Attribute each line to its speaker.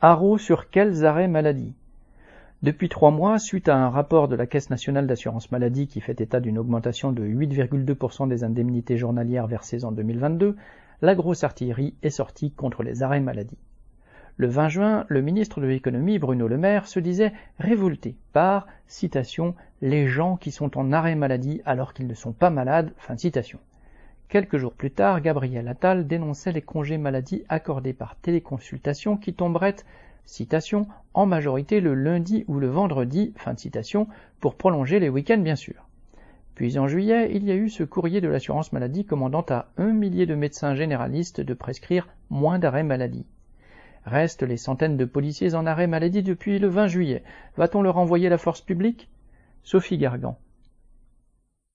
Speaker 1: Haro sur quels arrêts maladie? Depuis trois mois, suite à un rapport de la Caisse nationale d'assurance maladie qui fait état d'une augmentation de 8,2% des indemnités journalières versées en 2022, la grosse artillerie est sortie contre les arrêts maladie. Le 20 juin, le ministre de l'économie Bruno Le Maire se disait révolté par, citation, les gens qui sont en arrêt maladie alors qu'ils ne sont pas malades, fin citation. Quelques jours plus tard, Gabriel Attal dénonçait les congés maladie accordés par téléconsultation qui tomberaient, citation, en majorité le lundi ou le vendredi, fin de citation, pour prolonger les week-ends bien sûr. Puis en juillet, il y a eu ce courrier de l'assurance maladie commandant à un millier de médecins généralistes de prescrire moins d'arrêt maladie. Restent les centaines de policiers en arrêt maladie depuis le 20 juillet. Va-t-on leur envoyer la force publique? Sophie Gargan.